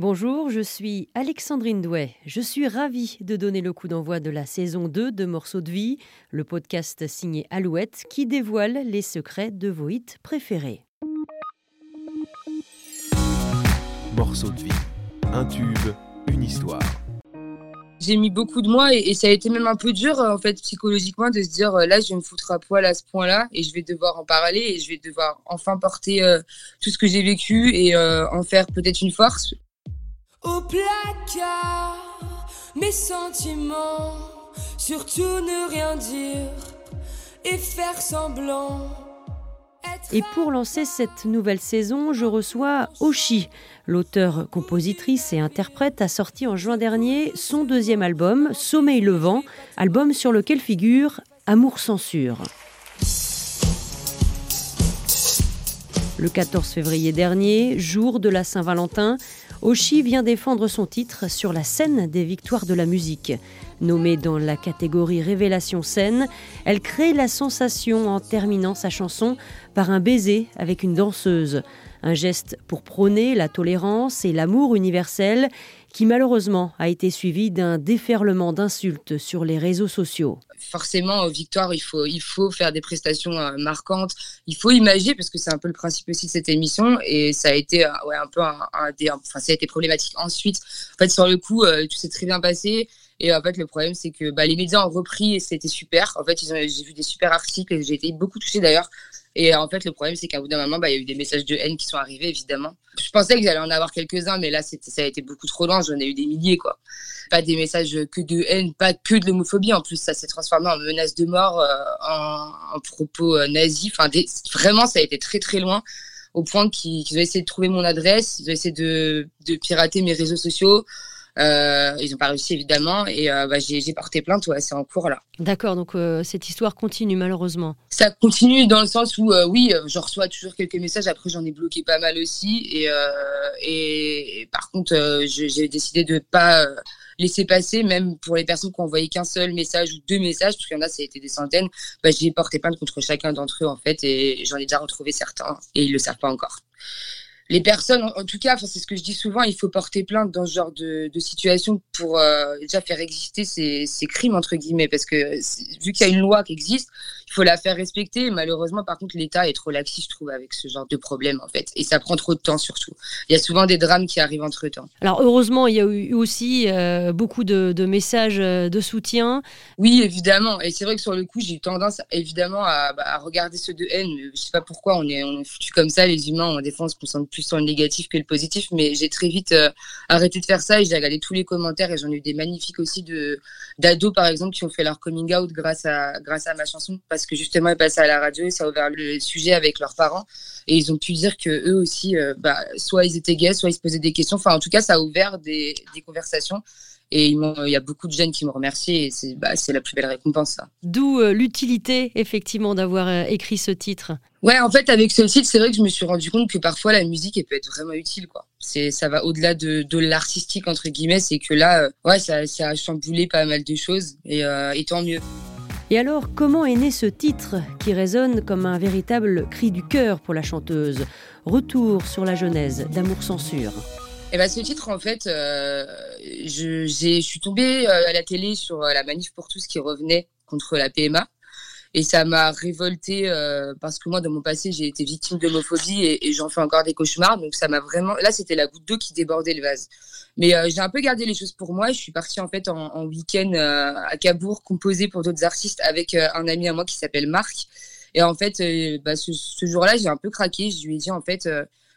Bonjour, je suis Alexandrine Douai. Je suis ravie de donner le coup d'envoi de la saison 2 de Morceaux de vie, le podcast signé Alouette qui dévoile les secrets de vos hits préférés. Morceaux de vie, un tube, une histoire. J'ai mis beaucoup de moi et, ça a été même un peu dur en fait psychologiquement de se dire euh, là je vais me foutre à poil à ce point-là et je vais devoir en parler et je vais devoir enfin porter euh, tout ce que j'ai vécu et euh, en faire peut-être une force au placard mes sentiments, surtout ne rien dire et faire semblant. Et pour lancer cette nouvelle saison, je reçois Oshi. L'auteur, compositrice et interprète a sorti en juin dernier son deuxième album, Sommeil levant, album sur lequel figure Amour censure. Le 14 février dernier, jour de la Saint-Valentin, Oshi vient défendre son titre sur la scène des victoires de la musique. Nommée dans la catégorie Révélation scène, elle crée la sensation en terminant sa chanson par un baiser avec une danseuse. Un geste pour prôner la tolérance et l'amour universel qui malheureusement a été suivi d'un déferlement d'insultes sur les réseaux sociaux. Forcément, Victoire, il faut, il faut faire des prestations euh, marquantes, il faut imager, parce que c'est un peu le principe aussi de cette émission, et ça a été euh, ouais, un peu un, enfin, ça a été problématique. Ensuite, en fait, sur le coup, euh, tout s'est très bien passé. Et en fait, le problème, c'est que bah, les médias ont repris et c'était super. En fait, j'ai vu des super articles et j'ai été beaucoup touchée d'ailleurs et en fait, le problème, c'est qu'à bout d'un moment, bah, il y a eu des messages de haine qui sont arrivés, évidemment. Je pensais que j'allais en avoir quelques-uns, mais là, ça a été beaucoup trop loin. J'en ai eu des milliers, quoi. Pas des messages que de haine, pas que de l'homophobie. En plus, ça s'est transformé en menace de mort, euh, en, propos euh, nazis. Enfin, vraiment, ça a été très, très loin au point qu'ils ont essayé de trouver mon adresse, ils ont essayé de pirater mes réseaux sociaux. Euh, ils n'ont pas réussi évidemment et euh, bah, j'ai porté plainte, ouais, c'est en cours là. D'accord, donc euh, cette histoire continue malheureusement. Ça continue dans le sens où oui, je reçois toujours quelques messages, après j'en ai bloqué pas mal aussi et, et, par contre j'ai décidé de pas laisser passer, même pour les personnes qui ont envoyé qu'un seul message ou deux messages, parce qu'il y en a, ça a été des centaines, bah, j'ai porté plainte contre chacun d'entre eux, en fait, et j'en ai déjà retrouvé certains, et ils le savent pas encore les personnes, en, tout cas, c'est ce que je dis souvent, il faut porter plainte dans ce genre de, situation pour euh, déjà faire exister ces, ces, crimes, entre guillemets, parce que vu qu'il y a une loi qui existe, il faut la faire respecter. Malheureusement, par contre, l'État est trop laxiste, je trouve, avec ce genre de problème, en fait. Et ça prend trop de temps, surtout. Il y a souvent des drames qui arrivent entre-temps. Alors, heureusement, il y a eu aussi euh, beaucoup de, messages euh, de soutien. Oui, évidemment. Et c'est vrai que sur le coup, j'ai eu tendance, évidemment, à, bah, regarder ceux de haine. Je sais pas pourquoi, on est, on est foutu comme ça, les humains. En défense, on se concentre plus sur le négatif que le positif. Mais j'ai très vite euh, arrêté de faire ça et j'ai regardé tous les commentaires. Et j'en ai eu des magnifiques aussi de d'ados, par exemple, qui ont fait leur coming out grâce à, grâce à ma chanson parce que justement, ils passaient à la radio et ça a ouvert le sujet avec leurs parents. Et ils ont pu dire que eux aussi, euh, bah, soit ils étaient gays, soit ils se posaient des questions. Enfin, en tout cas, ça a ouvert des, des conversations. Et il y a beaucoup de jeunes qui m'ont remercié et c'est bah, la plus belle récompense. Ça. D'où euh, l'utilité, effectivement, d'avoir euh, écrit ce titre. Ouais, en fait, avec ce titre, c'est vrai que je me suis rendu compte que parfois la musique, elle peut être vraiment utile. quoi. C'est Ça va au-delà de, de l'artistique, entre guillemets. C'est que là, ouais, ça, ça, a chamboulé pas mal de choses et, et tant mieux. Et alors, comment est né ce titre qui résonne comme un véritable cri du cœur pour la chanteuse? Retour sur la genèse d'Amour Censure. Eh ben, ce titre, en fait, euh, je, je, suis tombée euh, à la télé sur euh, la manif pour tous qui revenait contre la PMA. Et ça m'a révoltée parce que moi, dans mon passé, j'ai été victime d'homophobie et, j'en fais encore des cauchemars. Donc ça m'a vraiment. Là, c'était la goutte d'eau qui débordait le vase. Mais euh, j'ai un peu gardé les choses pour moi. Je suis partie en fait en, week-end euh, à Cabourg composer pour d'autres artistes avec euh, un ami à moi qui s'appelle Marc. Et en fait, bah, ce, jour-là, j'ai un peu craqué. Je lui ai dit en fait,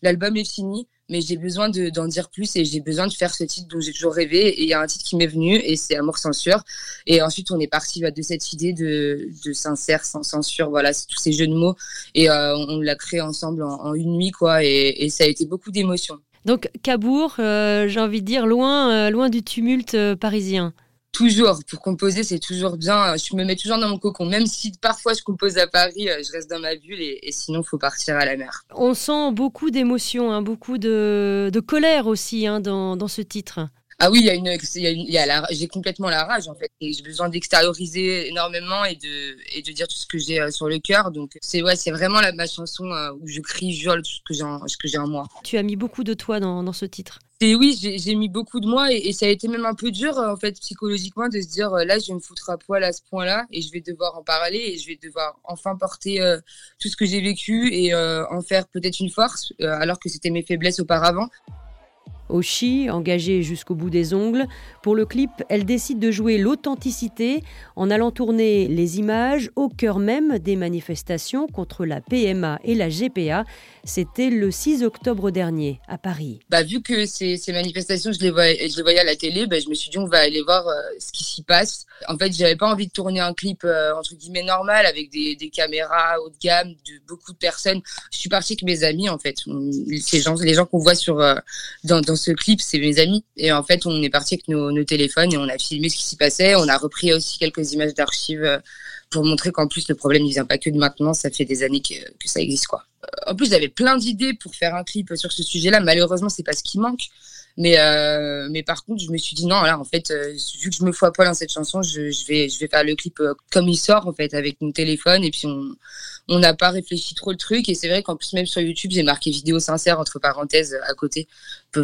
l'album est fini, mais j'ai besoin d'en dire plus et j'ai besoin de faire ce titre dont j'ai toujours rêvé. Et il y a un titre qui m'est venu et c'est Amour censure. Et ensuite, on est parti bah, de cette idée de, de sincère sans censure. Voilà, c'est tous ces jeux de mots. Et on l'a créé ensemble en, une nuit, quoi. Et, ça a été beaucoup d'émotions. Donc Cabourg, euh, j'ai envie de dire loin, euh, loin du tumulte euh, parisien. Toujours, pour composer, c'est toujours bien. Je me mets toujours dans mon cocon, même si parfois je compose à Paris, je reste dans ma bulle et, sinon, il faut partir à la mer. On sent beaucoup d'émotions, hein, beaucoup de, colère aussi hein, dans, ce titre. Ah oui, il y a une, il y a une- il y a la- j'ai complètement la rage en fait. Et j'ai besoin d'extérioriser énormément et de, et de dire tout ce que j'ai euh, sur le cœur. Donc c'est ouais, c'est vraiment la, ma chanson euh, où je crie, je hurle tout ce que j'ai en, ce que j'ai en moi. Tu as mis beaucoup de toi dans, dans ce titre. Et oui, j'ai j'ai mis beaucoup de moi et, et ça a été même un peu dur euh, en fait psychologiquement de se dire là je vais me foutre à poil à ce point-là et je vais devoir en parler et je vais devoir enfin porter euh, tout ce que j'ai vécu et en faire peut-être une force alors que c'était mes faiblesses auparavant. Oshi, engagée jusqu'au bout des ongles, pour le clip, elle décide de jouer l'authenticité en allant tourner les images au cœur même des manifestations contre la PMA et la GPA. C'était le 6 octobre dernier à Paris. Bah, vu que ces, manifestations, je les, voyais, à la télé, bah, je me suis dit, on va aller voir euh, ce qui s'y passe. En fait, j'avais pas envie de tourner un clip, euh, entre guillemets, normal, avec des, caméras haut de gamme, de beaucoup de personnes. Je suis partie avec mes amis, en fait. Ces gens, les gens qu'on voit sur, euh, dans, dans ce clip, c'est mes amis. Et en fait, on est parti avec nos, téléphones et on a filmé ce qui s'y passait. On a repris aussi quelques images d'archives euh, pour montrer qu'en plus, le problème ne vient pas que de maintenant. Ça fait des années que, ça existe, quoi. En plus, j'avais plein d'idées pour faire un clip sur ce sujet-là. Malheureusement, c'est pas ce qui manque. Mais, euh, par contre, je me suis dit non, là, en fait, euh, vu que je me fous à poil dans cette chanson, je, vais, faire le clip euh, comme il sort, en fait, avec mon téléphone. Et puis, on on n'a pas réfléchi trop le truc. Et c'est vrai qu'en plus, même sur YouTube, j'ai marqué vidéo sincère entre parenthèses à côté.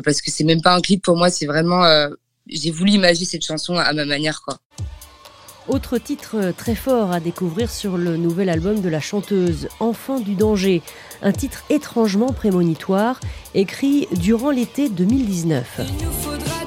Parce que c'est même pas un clip pour moi, c'est vraiment. euh, j'ai voulu imaginer cette chanson à ma manière, quoi. Autre titre très fort à découvrir sur le nouvel album de la chanteuse Enfant du danger, un titre étrangement prémonitoire, écrit durant l'été 2019. Il nous faudra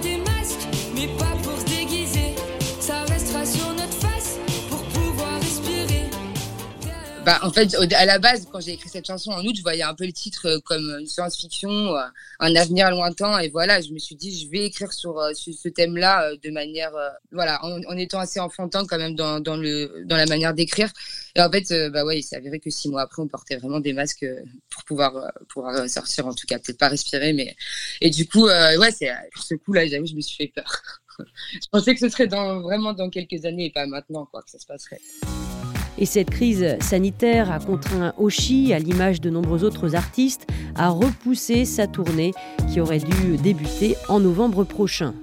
Bah, en fait, à la base, quand j'ai écrit cette chanson en août, je voyais un peu le titre euh, comme une science-fiction, euh, un avenir lointain. Et voilà, je me suis dit, je vais écrire sur, euh, ce thème-là de manière, voilà, en, étant assez enfantin quand même dans, la manière d'écrire. Et en fait, bah ouais, il s'est avéré que six mois après, on portait vraiment des masques pour pouvoir, pouvoir sortir, en tout cas, peut-être pas respirer, mais. Et du coup, ouais, pour ce coup-là, j'avoue, je me suis fait peur. je pensais que ce serait vraiment dans quelques années et pas maintenant, quoi, que ça se passerait. Et cette crise sanitaire a contraint Oshi, à l'image de nombreux autres artistes, à repousser sa tournée qui aurait dû débuter en novembre prochain.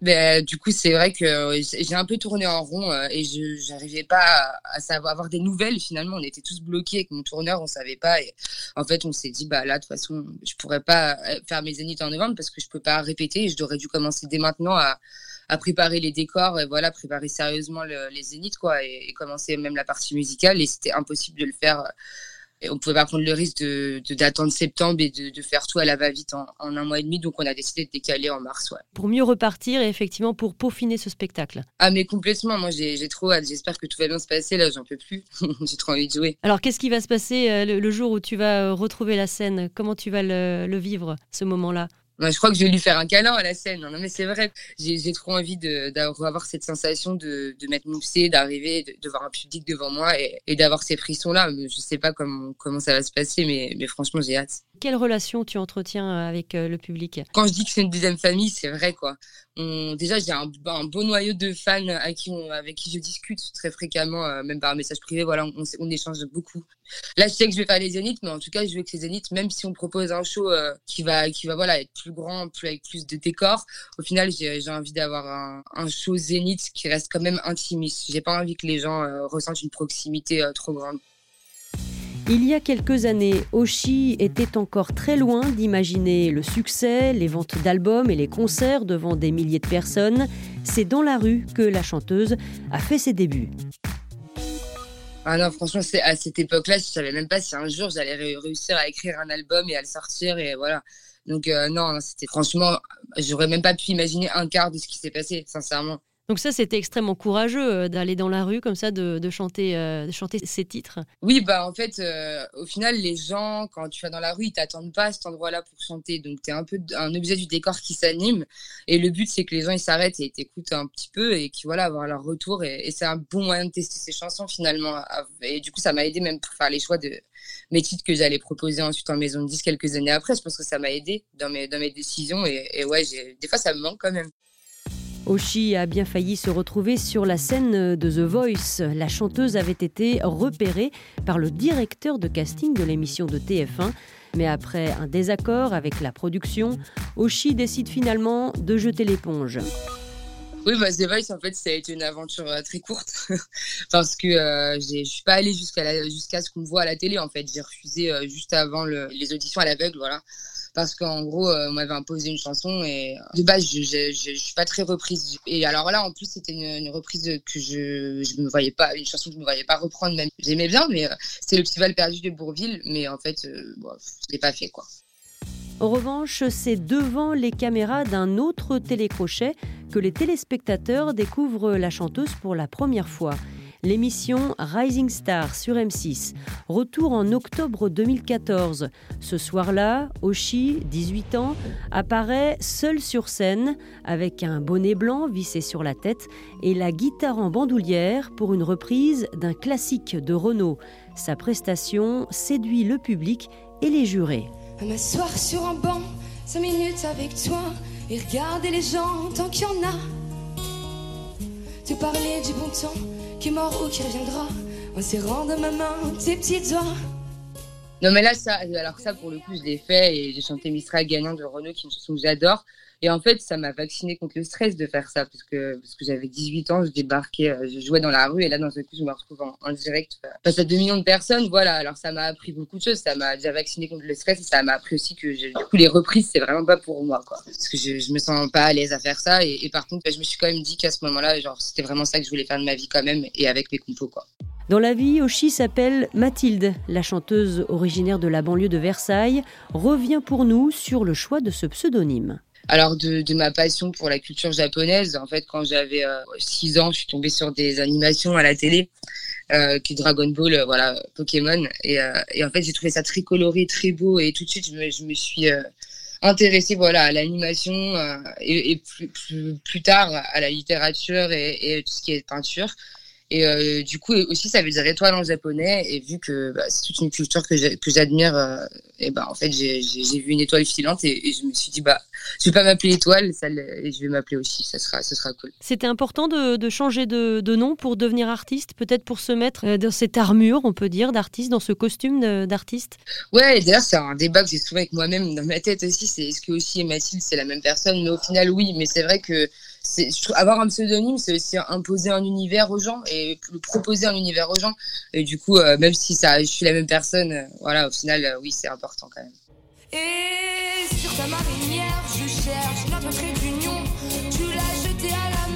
Ben, du coup, c'est vrai que j'ai un peu tourné en rond euh, et je n'arrivais pas à, savoir avoir des nouvelles. Finalement, on était tous bloqués avec mon tourneur, on savait pas. Et en fait, on s'est dit, bah là, de toute façon, je pourrais pas euh, faire mes zéniths en novembre parce que je peux pas répéter. Et je devrais dû commencer dès maintenant à, à préparer les décors et voilà, préparer sérieusement le- les zéniths quoi, et, et commencer même la partie musicale. Et c'était impossible de le faire. euh, Et on pouvait pas prendre le risque de d'attendre septembre et de, de faire tout à la va-vite en, en un mois et demi. Donc, on a décidé de décaler en mars. Ouais. Pour mieux repartir et effectivement pour peaufiner ce spectacle. Ah mais complètement, moi j'ai trop hâte, j'espère que tout va bien se passer, là j'en peux plus, j'ai trop envie de jouer. Alors qu'est-ce qui va se passer euh, le, le jour où tu vas euh, retrouver la scène? Comment tu vas le, le vivre, ce moment-là? Je crois que je vais lui faire un câlin à la scène, non mais c'est vrai, j'ai trop envie d'avoir cette sensation de, de m'être moussée, d'arriver, de, voir un public devant moi et, et d'avoir ces frissons-là. Je sais pas comment, comment ça va se passer, mais, mais franchement j'ai hâte. Quelle relation tu entretiens avec euh, le public? Quand je dis que c'est une deuxième famille, c'est vrai quoi. Déjà j'ai un, beau noyau de fans avec qui je discute très fréquemment, euh, même par message privé, voilà, on, échange beaucoup. Là, je sais que je vais faire les zéniths, mais en tout cas, je veux que les zéniths, même si on propose un show euh, qui va, qui va voilà, être plus grand, plus avec plus de décors, au final, j'ai envie d'avoir un, show zénith qui reste quand même intimiste. J'ai pas envie que les gens euh, ressentent une proximité euh, trop grande. Il y a quelques années, Oshi était encore très loin d'imaginer le succès, les ventes d'albums et les concerts devant des milliers de personnes. C'est dans la rue que la chanteuse a fait ses débuts. Ah non, franchement, c'est à cette époque-là, je savais même pas si un jour j'allais ré- réussir à écrire un album et à le sortir et voilà. Donc euh, non, non, c'était franchement, j'aurais même pas pu imaginer un quart de ce qui s'est passé, sincèrement. Donc ça, c'était extrêmement courageux euh, d'aller dans la rue comme ça, de, de chanter, euh, chanter ces titres. Oui, bah en fait, euh, au final, les gens, quand tu vas dans la rue, ils t'attendent pas à cet endroit-là pour chanter. Donc, tu es un peu un objet du décor qui s'anime. Et le but, c'est que les gens, ils s'arrêtent et t'écoutent un petit peu et qui voilà, avoir leur retour. Et, c'est un bon moyen de tester ces chansons, finalement. Et du coup, ça m'a aidé même pour faire les choix de mes titres que j'allais proposer ensuite en maison de 10 quelques années après. Je pense que ça m'a aidé dans mes, dans mes décisions. Et, et ouais, des fois, ça me manque quand même. Oshi a bien failli se retrouver sur la scène de The Voice. La chanteuse avait été repérée par le directeur de casting de l'émission de TF1. Mais après un désaccord avec la production, Oshi décide finalement de jeter l'éponge. Oui, bah, The Voice, en fait, ça a été une aventure euh, très courte parce que euh, je suis pas allée jusqu'à ce qu'on me voit à la télé. En fait, j'ai refusé euh, juste avant le- les auditions à l'aveugle, voilà. Parce qu'en gros, euh, on m'avait imposé une chanson et euh, de base, je, je, je, suis pas très reprise. Et alors là, en plus, c'était une, reprise que je, je me voyais pas, une chanson que je me voyais pas reprendre. Même j'aimais bien, mais euh, c'est le petit Val perdu de Bourville. Mais en fait, bon, je l'ai pas fait, quoi. En revanche, c'est devant les caméras d'un autre télécrochet que les téléspectateurs découvrent la chanteuse pour la première fois. L'émission Rising Star sur M6. Retour en octobre 2014. Ce soir-là, Oshi, 18 ans, apparaît seul sur scène avec un bonnet blanc vissé sur la tête et la guitare en bandoulière pour une reprise d'un classique de Renault. Sa prestation séduit le public et les jurés. M'asseoir sur un banc, cinq minutes avec toi et regarder les gens tant qu'il en a. Parler du bon temps qui est mort ou qui reviendra en serrant de ma main tes petits doigts. Non, mais là, ça, alors ça, pour le coup, je l'ai fait et j'ai chanté Mistral gagnant de Renault, qui est une chanson que j'adore. Et en fait, ça m'a vacciné contre le stress de faire ça parce que, parce que j'avais 18 ans, je débarquais, euh, je jouais dans la rue et là, d'un seul coup, je me retrouve en, direct euh, face à 2 millions de personnes. Voilà, alors ça m'a appris beaucoup de choses. Ça m'a déjà vacciné contre le stress et ça m'a appris aussi que je- du coup, les reprises, c'est vraiment pas pour moi, quoi. Parce que je, je me sens pas à l'aise à faire ça. Et, et par contre, bah, je me suis quand même dit qu'à ce moment-là, genre, c'était vraiment ça que je voulais faire de ma vie quand même et avec mes compos, quoi. Dans la vie, Oshi s'appelle Mathilde. La chanteuse originaire de la banlieue de Versailles revient pour nous sur le choix de ce pseudonyme. Alors de, ma passion pour la culture japonaise, en fait, quand j'avais 6 ans, je suis tombée sur des animations à la télé, euh, Dragon Ball, euh, voilà, Pokémon, et, euh, et en fait j'ai trouvé ça très coloré, très beau, et tout de suite je me, suis euh, intéressée, voilà, à l'animation euh, et, et plus, plus, plus tard à la littérature et, et tout ce qui est peinture. Et euh, du coup aussi ça veut dire étoile en japonais, et vu que bah, c'est toute une culture que j'admire, euh, et bah en fait j'ai vu une étoile filante et, et je me suis dit bah je vais pas m'appeler étoile, ça, le- et je vais m'appeler aussi, ça sera, ce sera cool. C'était important de, de changer de, de nom pour devenir artiste, peut-être pour se mettre euh, dans cette armure, on peut dire, d'artiste, dans ce costume d'artiste? Ouais, d'ailleurs c'est un débat que j'ai souvent avec moi-même dans ma tête aussi, c'est est-ce que aussi et Mathilde c'est la même personne, mais au final oui, mais c'est vrai que avoir un pseudonyme c'est aussi imposer un univers aux gens et proposer un univers aux gens et du coup euh, même si ça je suis la même personne, euh, voilà au final euh, oui c'est important quand même. Et sur ta marinière, je cherche notre trait d'union. Tu l'as jeté à la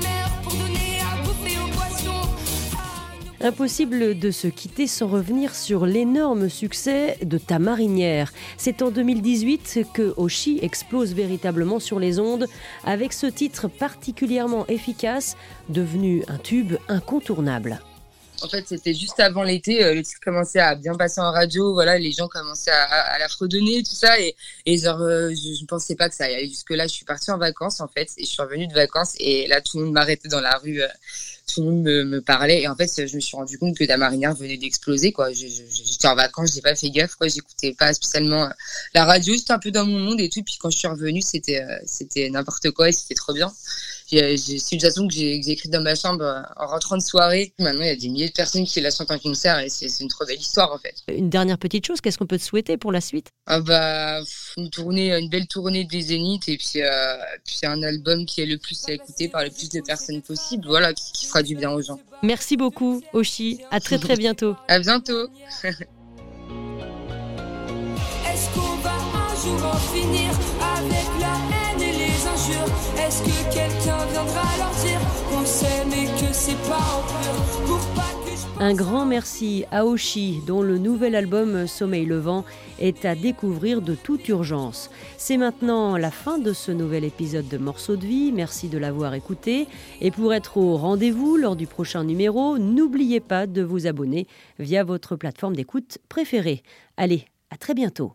Impossible de se quitter sans revenir sur l'énorme succès de Ta marinière. C'est en 2018 que Oshi explose véritablement sur les ondes avec ce titre particulièrement efficace, devenu un tube incontournable. En fait, c'était juste avant l'été. euh, le titre commençait à bien passer en radio. Voilà, les gens commençaient à, la fredonner, tout ça. Et, genre, euh, je ne pensais pas que ça allait jusque-là. Je suis partie en vacances, en fait. Et je suis revenue de vacances. Et là, tout le monde m'arrêtait dans la rue. euh, tout le monde me, parlait. Et en fait, je me suis rendu compte que ta marinière venait d'exploser, quoi. J'étais en vacances, j'ai pas fait gaffe, quoi. J'écoutais pas spécialement la radio. J'étais un peu dans mon monde et tout. Puis quand je suis revenue, c'était n'importe quoi et c'était trop bien. J'ai- j'ai- C'est une chanson que j'ai écrite dans ma chambre euh, en rentrant de soirée. Maintenant, il y a des milliers de personnes qui la chantent en concert et c'est une trop belle histoire en fait. Une dernière petite chose, qu'est-ce qu'on peut te souhaiter pour la suite? Ah bah, une tournée, une belle tournée des Zéniths et puis, euh, puis un album qui est le plus écouté par le plus de personnes possible, voilà, qui, qui fera du bien aux gens. Merci beaucoup, Oshi. À très très bientôt. À bientôt. Est-ce qu'on va un jour en finir avec la haine et les injures? Est-ce que quelqu'un Un grand merci à Oshi, dont le nouvel album Sommeil levant est à découvrir de toute urgence. C'est maintenant la fin de ce nouvel épisode de Morceaux de vie. Merci de l'avoir écouté. Et pour être au rendez-vous lors du prochain numéro, n'oubliez pas de vous abonner via votre plateforme d'écoute préférée. Allez, à très bientôt.